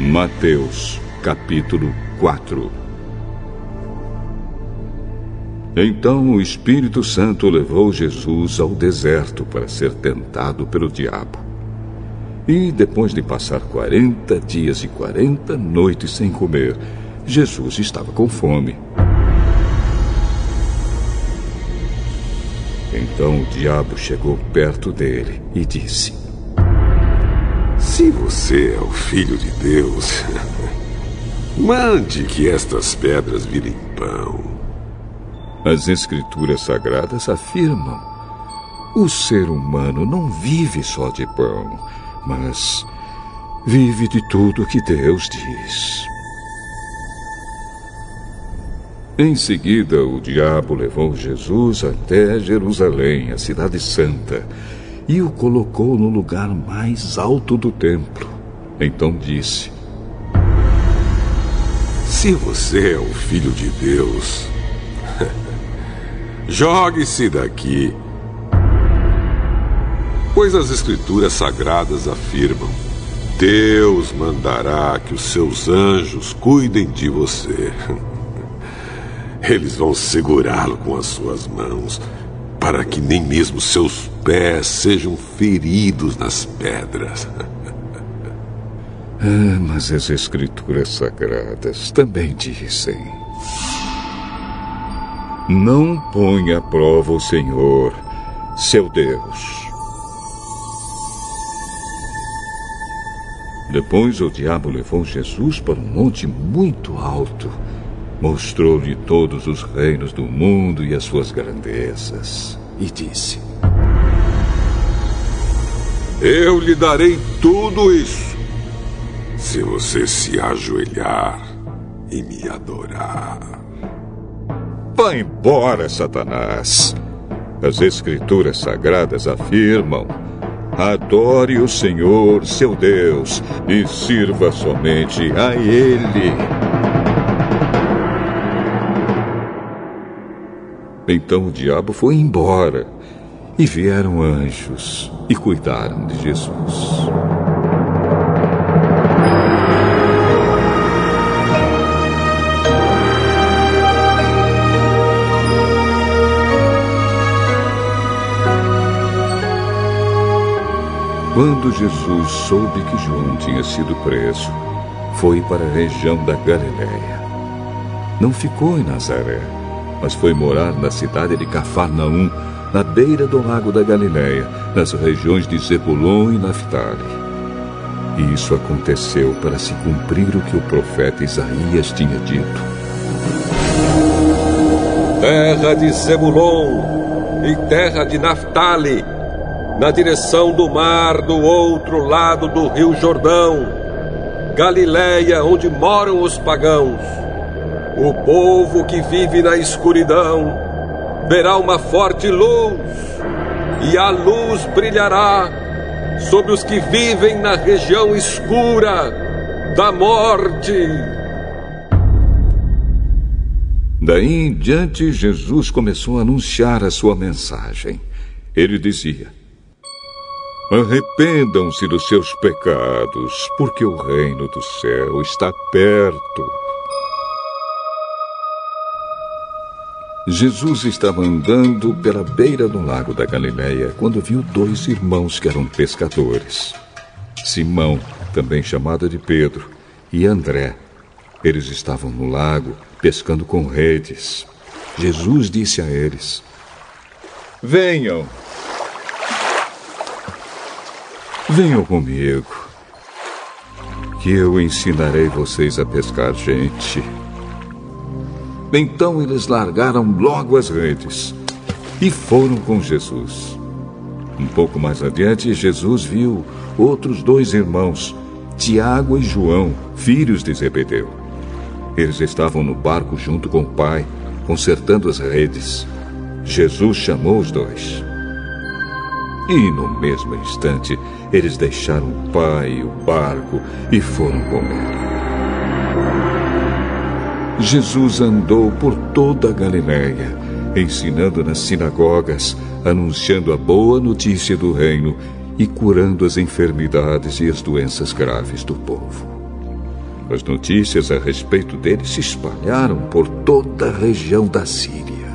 Mateus, capítulo 4 Então o Espírito Santo levou Jesus ao deserto para ser tentado pelo diabo. E depois de passar quarenta dias e quarenta noites sem comer, Jesus estava com fome. Então o diabo chegou perto dele e disse: Se você é o filho de Deus, mande que estas pedras virem pão. As Escrituras Sagradas afirmam: o ser humano não vive só de pão, mas vive de tudo que Deus diz. Em seguida, o diabo levou Jesus até Jerusalém, a cidade santa, e o colocou no lugar mais alto do templo. Então disse: Se você é o filho de Deus, jogue-se daqui. Pois as Escrituras Sagradas afirmam: Deus mandará que os seus anjos cuidem de você. Eles vão segurá-lo com as suas mãos, para que nem mesmo seus pés sejam feridos nas pedras. Ah, mas as Escrituras Sagradas também dizem: Não ponha à prova o Senhor, seu Deus. Depois o diabo levou Jesus para um monte muito alto Mostrou-lhe todos os reinos do mundo e as suas grandezas. E disse: Eu lhe darei tudo isso, se você se ajoelhar e me adorar. Vá embora, Satanás. As Escrituras Sagradas afirmam: adore o Senhor, seu Deus, e sirva somente a Ele. Então o diabo foi embora e vieram anjos e cuidaram de Jesus. Quando Jesus soube que João tinha sido preso, foi para a região da Galiléia. Não ficou em Nazaré mas foi morar na cidade de Cafarnaum, na beira do lago da Galiléia, nas regiões de Zebulon e Naphtali. E isso aconteceu para se cumprir o que o profeta Isaías tinha dito. Terra de Zebulon e terra de Naphtali, na direção do mar do outro lado do rio Jordão, Galiléia, onde moram os pagãos o povo que vive na escuridão verá uma forte luz, e a luz brilhará sobre os que vivem na região escura da morte. Daí em diante, Jesus começou a anunciar a sua mensagem. Ele dizia: Arrependam-se dos seus pecados, porque o reino do céu está perto. Jesus estava andando pela beira do lago da Galileia quando viu dois irmãos que eram pescadores. Simão, também chamado de Pedro, e André. Eles estavam no lago pescando com redes. Jesus disse a eles: Venham. Venham comigo, que eu ensinarei vocês a pescar gente. Então eles largaram logo as redes e foram com Jesus. Um pouco mais adiante, Jesus viu outros dois irmãos, Tiago e João, filhos de Zebedeu. Eles estavam no barco junto com o pai, consertando as redes. Jesus chamou os dois. E no mesmo instante, eles deixaram o pai e o barco e foram com ele. Jesus andou por toda a Galiléia, ensinando nas sinagogas, anunciando a boa notícia do reino e curando as enfermidades e as doenças graves do povo. As notícias a respeito dele se espalharam por toda a região da Síria.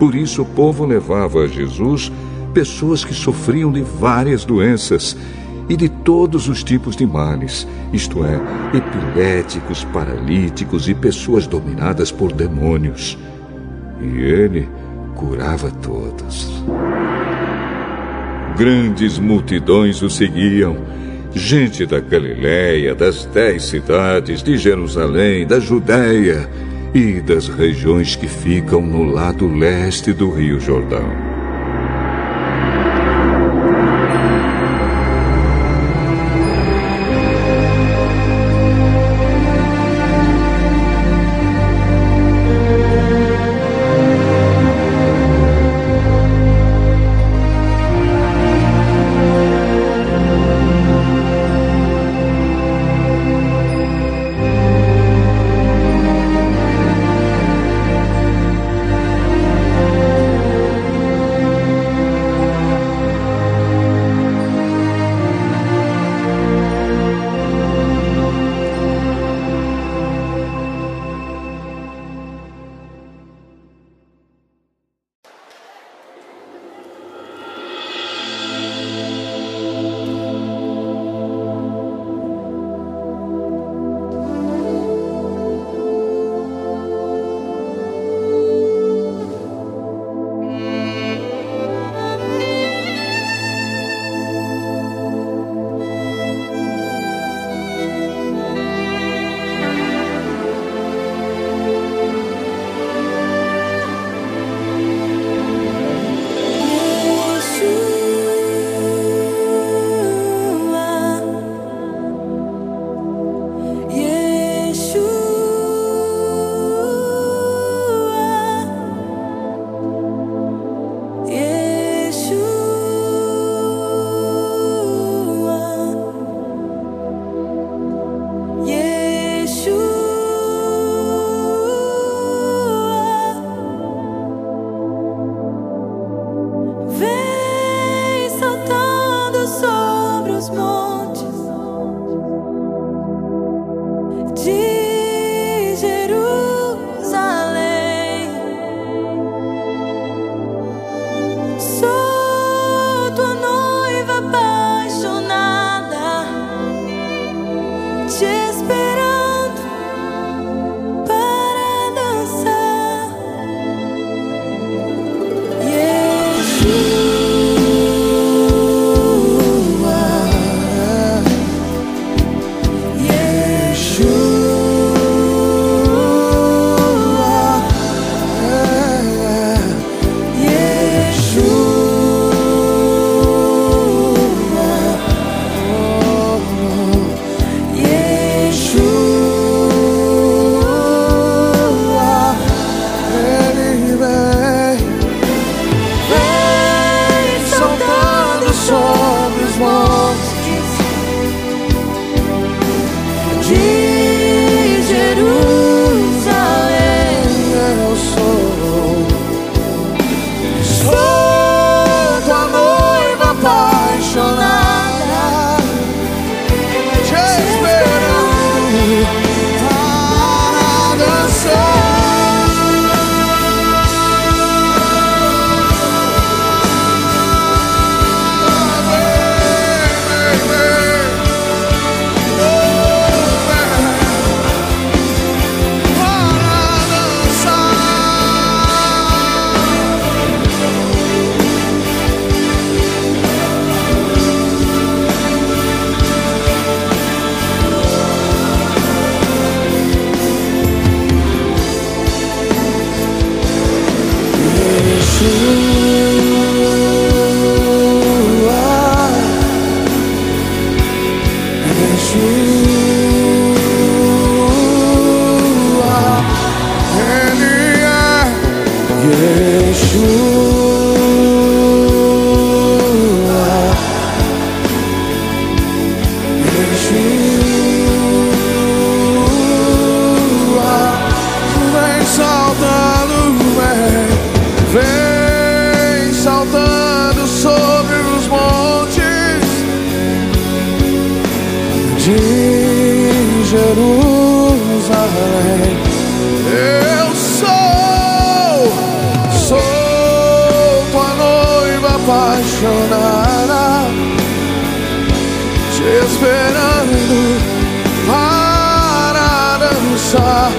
Por isso o povo levava a Jesus pessoas que sofriam de várias doenças e de todos os tipos de males, isto é, epiléticos, paralíticos e pessoas dominadas por demônios. E ele curava todos. Grandes multidões o seguiam, gente da Galiléia, das dez cidades, de Jerusalém, da Judéia e das regiões que ficam no lado leste do Rio Jordão. you. 去。Eu sou, sou tua noiva apaixonada, te esperando para dançar.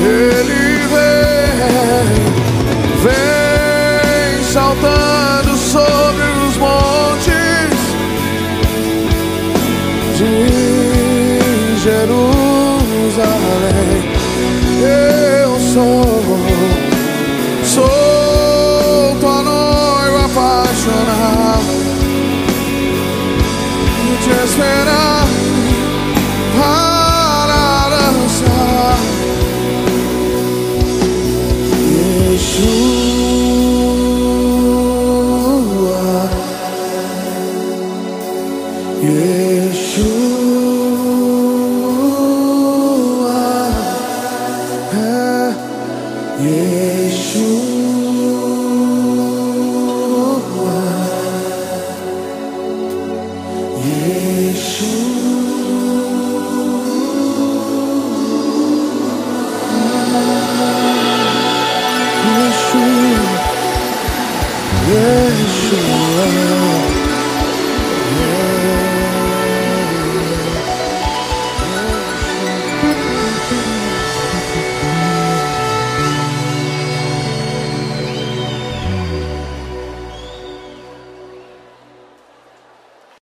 Ele vem, vem saltando sobre Yeshua,